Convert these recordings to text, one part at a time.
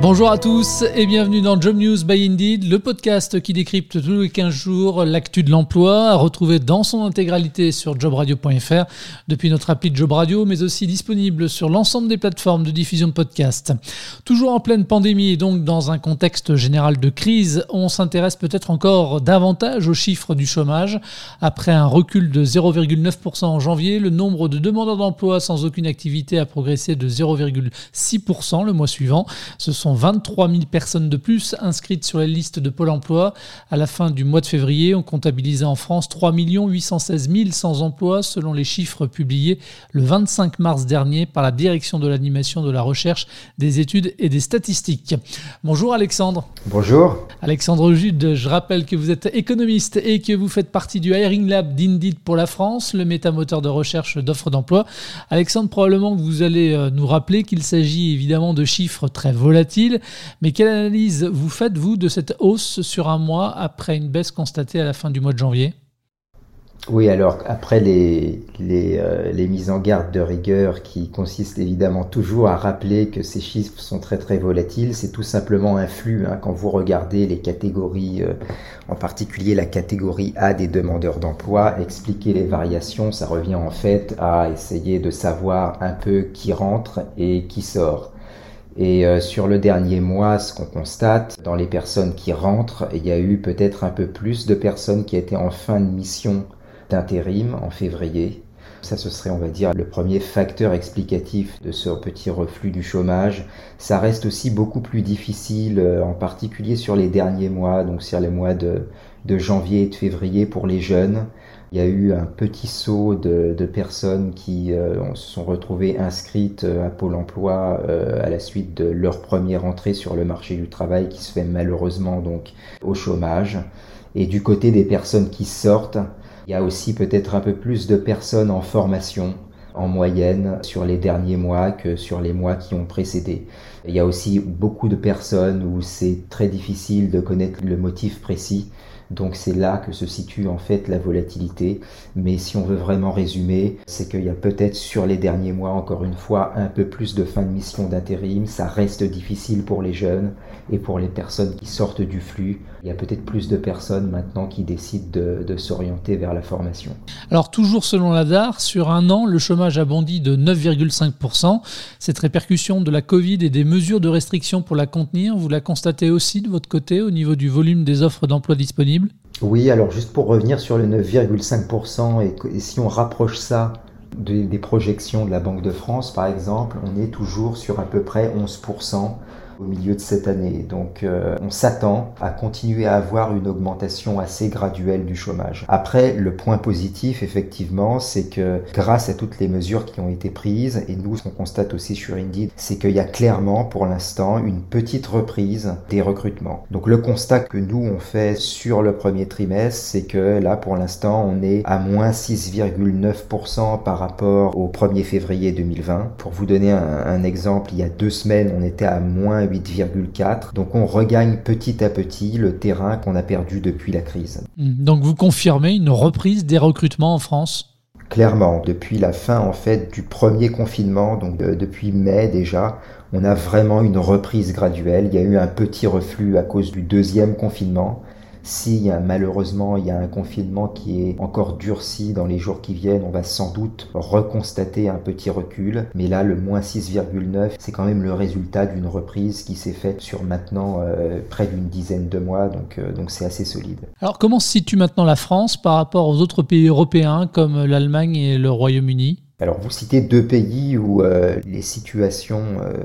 Bonjour à tous et bienvenue dans Job News by Indeed, le podcast qui décrypte tous les 15 jours l'actu de l'emploi, à retrouver dans son intégralité sur jobradio.fr depuis notre appli Job Radio, mais aussi disponible sur l'ensemble des plateformes de diffusion de podcasts. Toujours en pleine pandémie et donc dans un contexte général de crise, on s'intéresse peut-être encore davantage aux chiffres du chômage. Après un recul de 0,9% en janvier, le nombre de demandeurs d'emploi sans aucune activité a progressé de 0,6% le mois suivant. Ce sont 23 000 personnes de plus inscrites sur les listes de Pôle emploi. À la fin du mois de février, on comptabilisait en France 3 816 000 sans emploi selon les chiffres publiés le 25 mars dernier par la Direction de l'animation de la recherche, des études et des statistiques. Bonjour Alexandre. Bonjour. Alexandre Jude, je rappelle que vous êtes économiste et que vous faites partie du Hiring Lab d'Indeed pour la France, le métamoteur de recherche d'offres d'emploi. Alexandre, probablement que vous allez euh, nous rappeler qu'il s'agit évidemment de chiffres très volatiles mais quelle analyse vous faites, vous, de cette hausse sur un mois après une baisse constatée à la fin du mois de janvier? Oui, alors après les, euh, les, mises en garde de rigueur qui consistent évidemment toujours à rappeler que ces chiffres sont très très volatiles, c'est tout simplement un flux. Hein. quand vous regardez les catégories, euh, en particulier la catégorie A des demandeurs d'emploi, expliquer les variations, ça revient en fait à essayer de savoir un peu qui rentre et qui sort. Et euh, sur le dernier mois, ce qu'on constate, dans les personnes qui rentrent, il y a eu peut-être un peu plus de personnes qui étaient en fin de mission d'intérim en février. Ça, ce serait, on va dire, le premier facteur explicatif de ce petit reflux du chômage. Ça reste aussi beaucoup plus difficile, euh, en particulier sur les derniers mois, donc sur les mois de, de janvier et de février pour les jeunes. Il y a eu un petit saut de, personnes qui euh, se sont retrouvées inscrites euh, à Pôle Emploi euh, à la suite de leur première entrée sur le marché du travail qui se fait malheureusement donc au chômage. Et du côté des personnes qui sortent, il y a aussi peut-être un peu plus de personnes en formation en moyenne sur les derniers mois que sur les mois qui ont précédé. Il y a aussi beaucoup de personnes où c'est très difficile de connaître le motif précis donc c'est là que se situe en fait la volatilité. Mais si on veut vraiment résumer, c'est qu'il y a peut-être sur les derniers mois, encore une fois, un peu plus de fin de mission d'intérim. Ça reste difficile pour les jeunes et pour les personnes qui sortent du flux. Il y a peut-être plus de personnes maintenant qui décident de, s'orienter vers la formation. Alors toujours selon la DAR, sur un an, le chômage a bondi de 9,5%. Cette répercussion de la Covid et des mesures de restriction pour la contenir, vous la constatez aussi de votre côté au niveau du volume des offres d'emploi disponibles? Oui, alors juste pour revenir sur le 9,5%, et, si on rapproche ça des projections de la Banque de France, par exemple, on est toujours sur à peu près 11% au milieu de cette année. Donc euh, on s'attend à continuer à avoir une augmentation assez graduelle du chômage. Après, le point positif, effectivement, c'est que grâce à toutes les mesures qui ont été prises, et nous, ce qu'on constate aussi sur Indeed, c'est qu'il y a clairement pour l'instant une petite reprise des recrutements. Donc le constat que nous, on fait sur le premier trimestre, c'est que là, pour l'instant, on est à moins 6,9% par rapport au 1er février 2020. Pour vous donner un, un exemple, il y a deux semaines, on était à moins 8,4. Donc on regagne petit à petit le terrain qu'on a perdu depuis la crise. Hmm. Donc vous confirmez une reprise des recrutements en France? Clairement, depuis la fin en fait du premier confinement, donc euh, depuis mai déjà, on a vraiment une reprise graduelle. Il y a eu un petit reflux à cause du deuxième confinement, si malheureusement il y a un confinement qui est encore durci dans les jours qui viennent, on va sans doute reconstater un petit recul. Mais là, le moins 6,9, c'est quand même le résultat d'une reprise qui s'est faite sur maintenant euh, près d'une dizaine de mois, donc euh, donc c'est assez solide. Alors comment se situe maintenant la France par rapport aux autres pays européens comme l'Allemagne et le Royaume-Uni? Alors vous citez deux pays où euh, les situations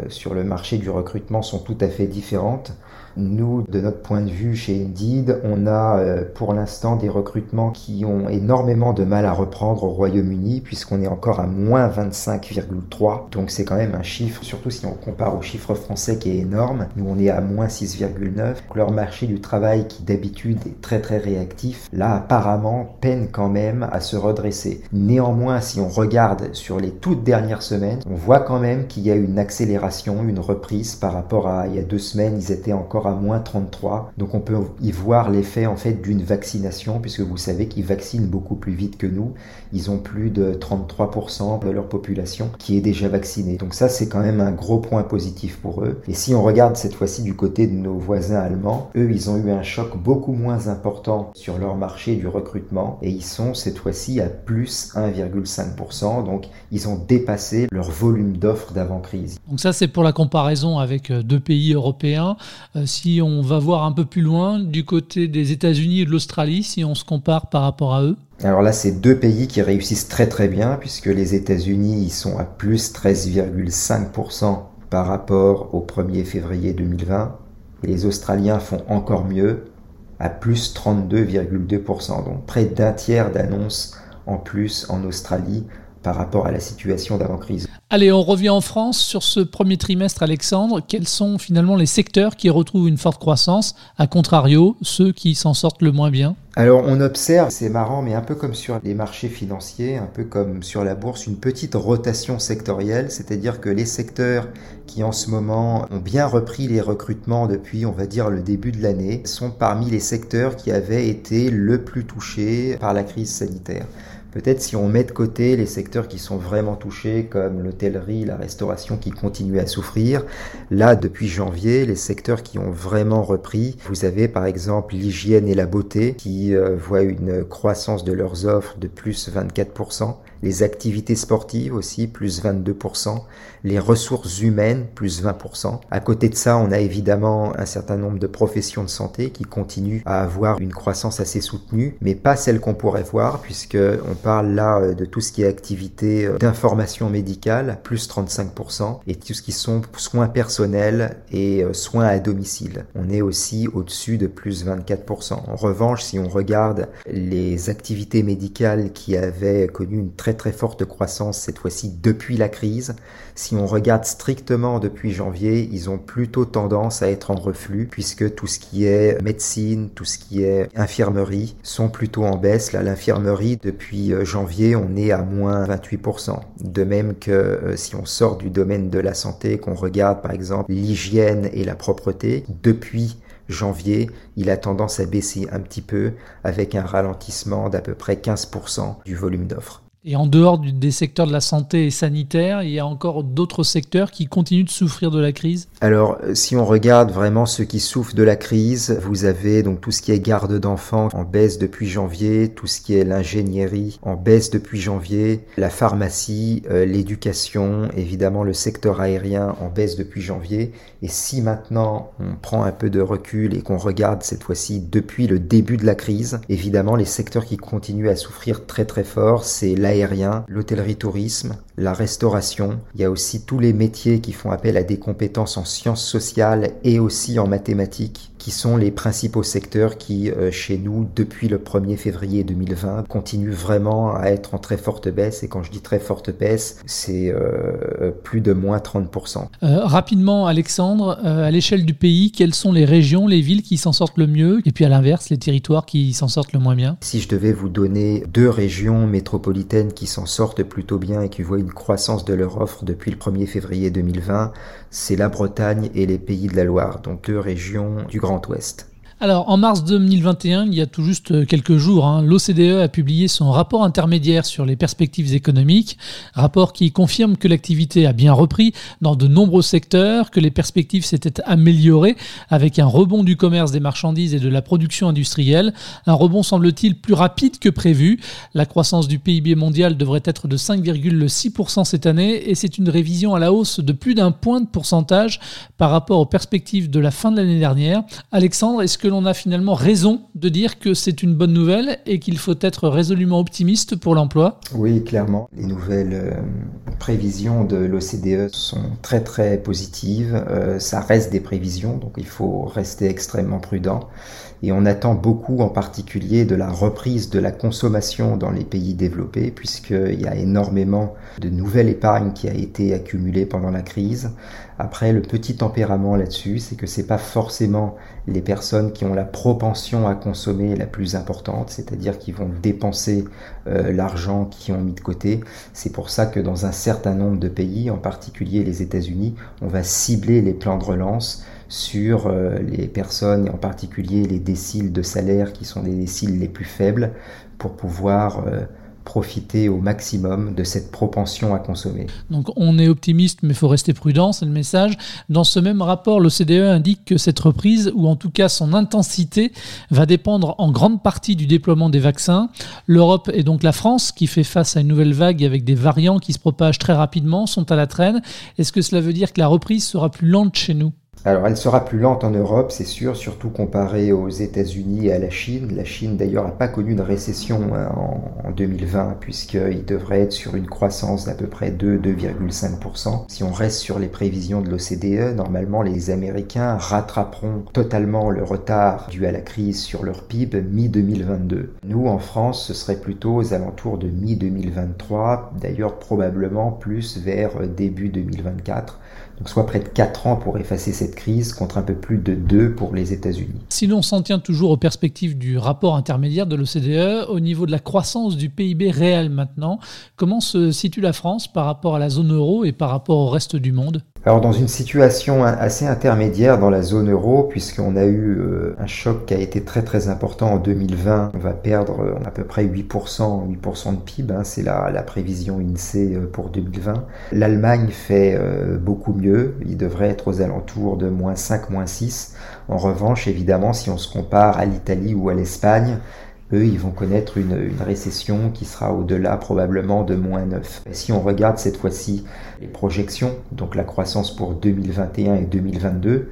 sur le marché du recrutement sont tout à fait différentes. Nous, de notre point de vue chez Indeed, on a euh, pour l'instant des recrutements qui ont énormément de mal à reprendre au Royaume-Uni puisqu'on est encore à moins 25,3. Donc c'est quand même un chiffre, surtout si on compare au chiffre français qui est énorme. Nous, on est à moins 6,9. Leur marché du travail qui d'habitude est très très réactif, là apparemment peine quand même à se redresser. Néanmoins, si on regarde sur les toutes dernières semaines, on voit quand même qu'il y a une accélération, une reprise par rapport à il y a deux semaines, ils étaient encore à moins 33. Donc on peut y voir l'effet en fait d'une vaccination puisque vous savez qu'ils vaccinent beaucoup plus vite que nous. Ils ont plus de 33% de leur population qui est déjà vaccinée. Donc ça c'est quand même un gros point positif pour eux. Et si on regarde cette fois-ci du côté de nos voisins allemands, eux ils ont eu un choc beaucoup moins important sur leur marché du recrutement et ils sont cette fois-ci à plus 1,5%. Donc ils ont dépassé leur volume d'offres d'avant-crise. Donc ça c'est pour la comparaison avec euh, deux pays européens. Euh, si on va voir un peu plus loin du côté des États-Unis et de l'Australie, si on se compare par rapport à eux alors là, c'est deux pays qui réussissent très très bien, puisque les États-Unis, ils sont à plus 13,5% par rapport au 1er février 2020, et les Australiens font encore mieux, à plus 32,2%, donc près d'un tiers d'annonces en plus en Australie par rapport à la situation d'avant-crise. Allez, on revient en France sur ce premier trimestre, Alexandre. Quels sont finalement les secteurs qui retrouvent une forte croissance, à contrario, ceux qui s'en sortent le moins bien? Alors on observe, c'est marrant, mais un peu comme sur les marchés financiers, un peu comme sur la bourse, une petite rotation sectorielle, c'est-à-dire que les secteurs qui en ce moment ont bien repris les recrutements depuis, on va dire, le début de l'année, sont parmi les secteurs qui avaient été le plus touchés par la crise sanitaire. Peut-être si on met de côté les secteurs qui sont vraiment touchés, comme l'hôtellerie, la restauration qui continuent à souffrir, là, depuis janvier, les secteurs qui ont vraiment repris, vous avez par exemple l'hygiène et la beauté qui euh, voient une croissance de leurs offres de plus 24%, les activités sportives aussi, plus 22%, les ressources humaines, plus 20%. À côté de ça, on a évidemment un certain nombre de professions de santé qui continuent à avoir une croissance assez soutenue, mais pas celle qu'on pourrait voir, puisque on parle là euh, de tout ce qui est activité euh, d'information médicale, plus 35%, et tout ce qui sont soins personnels et euh, soins à domicile. On est aussi au-dessus de plus 24%. En revanche, si on regarde les activités médicales qui avaient connu une très très forte croissance cette fois-ci depuis la crise. Si on regarde strictement depuis janvier, ils ont plutôt tendance à être en reflux puisque tout ce qui est médecine, tout ce qui est infirmerie sont plutôt en baisse. Là, l'infirmerie depuis euh, janvier, on est à moins 28%. De même que euh, si on sort du domaine de la santé, qu'on regarde par exemple l'hygiène et la propreté, depuis janvier, il a tendance à baisser un petit peu avec un ralentissement d'à peu près 15% du volume d'offres. Et en dehors des secteurs de la santé et sanitaire, il y a encore d'autres secteurs qui continuent de souffrir de la crise Alors, si on regarde vraiment ceux qui souffrent de la crise, vous avez donc tout ce qui est garde d'enfants en baisse depuis janvier, tout ce qui est l'ingénierie en baisse depuis janvier, la pharmacie, euh, l'éducation, évidemment le secteur aérien en baisse depuis janvier. Et si maintenant on prend un peu de recul et qu'on regarde cette fois-ci depuis le début de la crise, évidemment les secteurs qui continuent à souffrir très très fort, c'est la l'hôtellerie-tourisme, la restauration. Il y a aussi tous les métiers qui font appel à des compétences en sciences sociales et aussi en mathématiques qui sont les principaux secteurs qui, euh, chez nous, depuis le 1er février 2020, continuent vraiment à être en très forte baisse. Et quand je dis très forte baisse, c'est euh, plus de moins 30%. Euh, rapidement, Alexandre, à l'échelle du pays, quelles sont les régions, les villes qui s'en sortent le mieux? Et puis à l'inverse, les territoires qui s'en sortent le moins bien? Si je devais vous donner deux régions métropolitaines qui s'en sortent plutôt bien et qui voient une croissance de leur offre depuis le 1er février 2020, c'est la Bretagne et les Pays de la Loire, donc deux régions du Grand Ouest. Alors, en mars 2021, il y a tout juste quelques jours, hein, l'OCDE a publié son rapport intermédiaire sur les perspectives économiques, rapport qui confirme que l'activité a bien repris dans de nombreux secteurs, que les perspectives s'étaient améliorées avec un rebond du commerce des marchandises et de la production industrielle, un rebond semble-t-il plus rapide que prévu. La croissance du PIB mondial devrait être de 5,6% cette année et c'est une révision à la hausse de plus d'un point de pourcentage par rapport aux perspectives de la fin de l'année dernière. Alexandre, est-ce que on a finalement raison de dire que c'est une bonne nouvelle et qu'il faut être résolument optimiste pour l'emploi Oui, clairement. Les nouvelles euh, prévisions de l'OCDE sont très très positives. Euh, ça reste des prévisions, donc il faut rester extrêmement prudent. Et on attend beaucoup en particulier de la reprise de la consommation dans les pays développés, puisqu'il y a énormément de nouvelles épargnes qui a été accumulée pendant la crise. Après, le petit tempérament là-dessus, c'est que c'est pas forcément les personnes qui ont la propension à consommer la plus importante, c'est-à-dire qui vont dépenser euh, l'argent qu'ils ont mis de côté. C'est pour ça que dans un certain nombre de pays, en particulier les États-Unis, on va cibler les plans de relance sur euh, les personnes et en particulier les déciles de salaire qui sont des déciles les plus faibles pour pouvoir euh, profiter au maximum de cette propension à consommer. Donc on est optimiste, mais il faut rester prudent, c'est le message. Dans ce même rapport, l'OCDE indique que cette reprise, ou en tout cas son intensité, va dépendre en grande partie du déploiement des vaccins. L'Europe et donc la France, qui fait face à une nouvelle vague avec des variants qui se propagent très rapidement, sont à la traîne. Est-ce que cela veut dire que la reprise sera plus lente chez nous? Alors elle sera plus lente en Europe, c'est sûr, surtout comparée aux États-Unis et à la Chine. La Chine d'ailleurs n'a pas connu de récession hein, en, 2020 puisqu'il devrait être sur une croissance d'à peu près 2-2,5%. Si on reste sur les prévisions de l'OCDE, normalement les Américains rattraperont totalement le retard dû à la crise sur leur PIB mi-2022. Nous en France, ce serait plutôt aux alentours de mi-2023, d'ailleurs probablement plus vers début 2024 soit près de 4 ans pour effacer cette crise contre un peu plus de 2 pour les États-Unis. Si l'on s'en tient toujours aux perspectives du rapport intermédiaire de l'OCDE, au niveau de la croissance du PIB réel maintenant, comment se situe la France par rapport à la zone euro et par rapport au reste du monde? Alors dans une situation assez intermédiaire dans la zone euro, puisqu'on a eu euh, un choc qui a été très très important en 2020, on va perdre euh, à peu près 8%, 8% de PIB, hein, c'est la, la, prévision INSEE euh, pour 2020. L'Allemagne fait beaucoup mieux, il devrait être aux alentours de moins 5, moins 6. En revanche, évidemment, si on se compare à l'Italie ou à l'Espagne, eux, ils vont connaître une, récession qui sera au-delà probablement de moins 9. si on regarde cette fois-ci les projections, donc la croissance pour 2021 et 2022,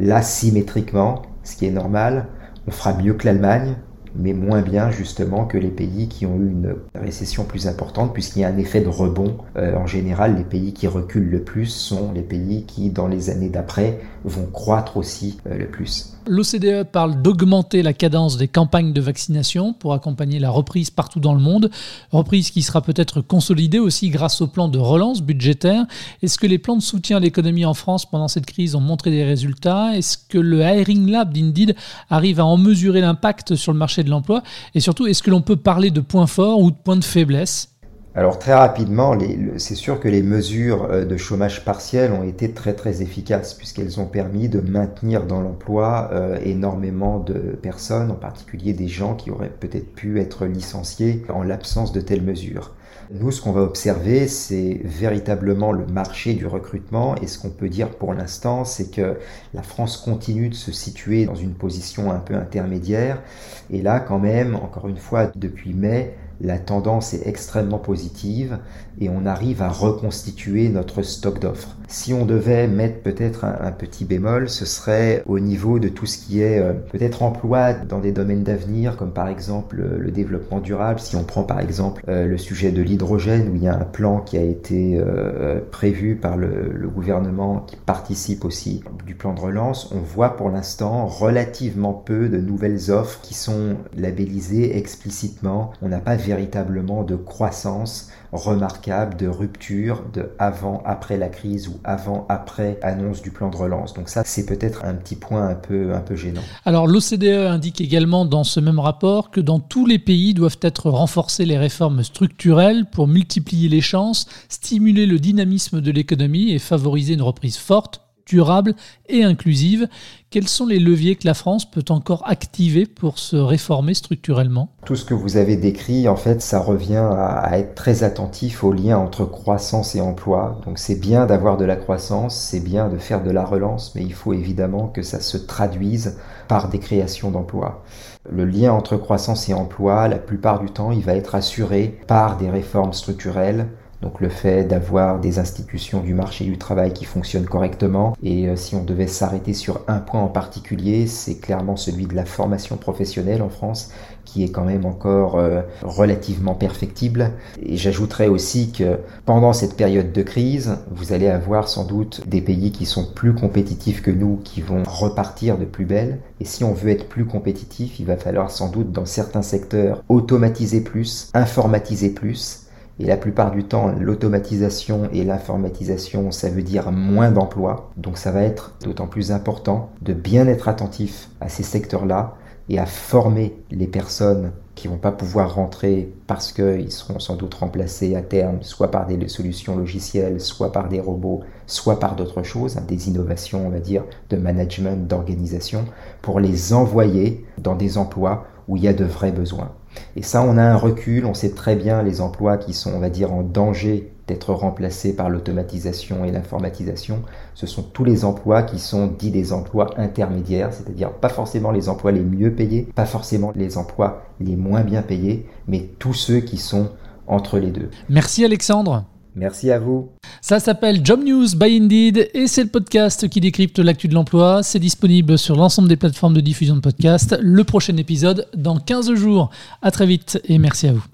là, symétriquement, ce qui est normal, on fera mieux que l'Allemagne, mais moins bien justement que les pays qui ont eu une récession plus importante, puisqu'il y a un effet de rebond. Euh, en général, les pays qui reculent le plus sont les pays qui, dans les années d'après, vont croître aussi euh, le plus. L'OCDE parle d'augmenter la cadence des campagnes de vaccination pour accompagner la reprise partout dans le monde, reprise qui sera peut-être consolidée aussi grâce au plan de relance budgétaire. Est-ce que les plans de soutien à l'économie en France pendant cette crise ont montré des résultats? Est-ce que le Hiring Lab d'Indeed arrive à en mesurer l'impact sur le marché de l'emploi Et surtout, est-ce que l'on peut parler de points forts ou de points de faiblesse? Alors très rapidement, c'est sûr que les mesures euh, de chômage partiel ont été très très efficaces puisqu'elles ont permis de maintenir dans l'emploi euh, énormément de personnes, en particulier des gens qui auraient peut-être pu être licenciés en l'absence de telles mesures. Nous, ce qu'on va observer, c'est véritablement le marché du recrutement. Et ce qu'on peut dire pour l'instant, c'est que la France continue de se situer dans une position un peu intermédiaire. Et là quand même, encore une fois, depuis mai, la tendance est extrêmement positive et on arrive à reconstituer notre stock d'offres. Si on devait mettre peut-être un, petit bémol, ce serait au niveau de tout ce qui est euh, peut-être emploi dans des domaines d'avenir, comme par exemple le développement durable. Si on prend par exemple euh, le sujet de l'hydrogène, où il y a un plan qui a été euh, prévu par le, le gouvernement qui participe aussi du plan de relance, on voit pour l'instant relativement peu de nouvelles offres qui sont labellisées explicitement. On n'a pas véritablement de croissance remarquable, de rupture de avant, après la crise ou avant, après annonce du plan de relance. Donc ça, c'est peut-être un petit point un peu, un peu gênant. Alors l'OCDE indique également dans ce même rapport que dans tous les pays doivent être renforcées les réformes structurelles pour multiplier les chances, stimuler le dynamisme de l'économie et favoriser une reprise forte durable et inclusive. Quels sont les leviers que la France peut encore activer pour se réformer structurellement? Tout ce que vous avez décrit, en fait, ça revient à, être très attentif au lien entre croissance et emploi. Donc c'est bien d'avoir de la croissance, c'est bien de faire de la relance, mais il faut évidemment que ça se traduise par des créations d'emplois. Le lien entre croissance et emploi, la plupart du temps, il va être assuré par des réformes structurelles donc le fait d'avoir des institutions du marché du travail qui fonctionnent correctement. Et euh, si on devait s'arrêter sur un point en particulier, c'est clairement celui de la formation professionnelle en France qui est quand même encore euh, relativement perfectible. Et j'ajouterais aussi que pendant cette période de crise, vous allez avoir sans doute des pays qui sont plus compétitifs que nous, qui vont repartir de plus belle. Et si on veut être plus compétitif, il va falloir sans doute dans certains secteurs automatiser plus, informatiser plus et la plupart du temps, l'automatisation et l'informatisation, ça veut dire moins d'emplois. Donc ça va être d'autant plus important de bien être attentif à ces secteurs-là et à former les personnes qui vont pas pouvoir rentrer parce qu'ils seront sans doute remplacés à terme, soit par des solutions logicielles, soit par des robots, soit par d'autres choses, hein, des innovations, on va dire, de management, d'organisation, pour les envoyer dans des emplois où il y a de vrais besoins. Et ça, on a un recul, on sait très bien les emplois qui sont, on va dire, en danger d'être remplacés par l'automatisation et l'informatisation. Ce sont tous les emplois qui sont dits des emplois intermédiaires, c'est-à-dire pas forcément les emplois les mieux payés, pas forcément les emplois les moins bien payés, mais tous ceux qui sont entre les deux. Merci Alexandre. Merci à vous. Ça s'appelle Job News by Indeed et c'est le podcast qui décrypte l'actu de l'emploi. C'est disponible sur l'ensemble des plateformes de diffusion de podcasts. Le prochain épisode dans 15 jours. À très vite et merci à vous.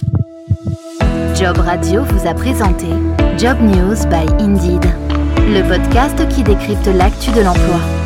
Job Radio vous a présenté Job News by Indeed, le podcast qui décrypte l'actu de l'emploi.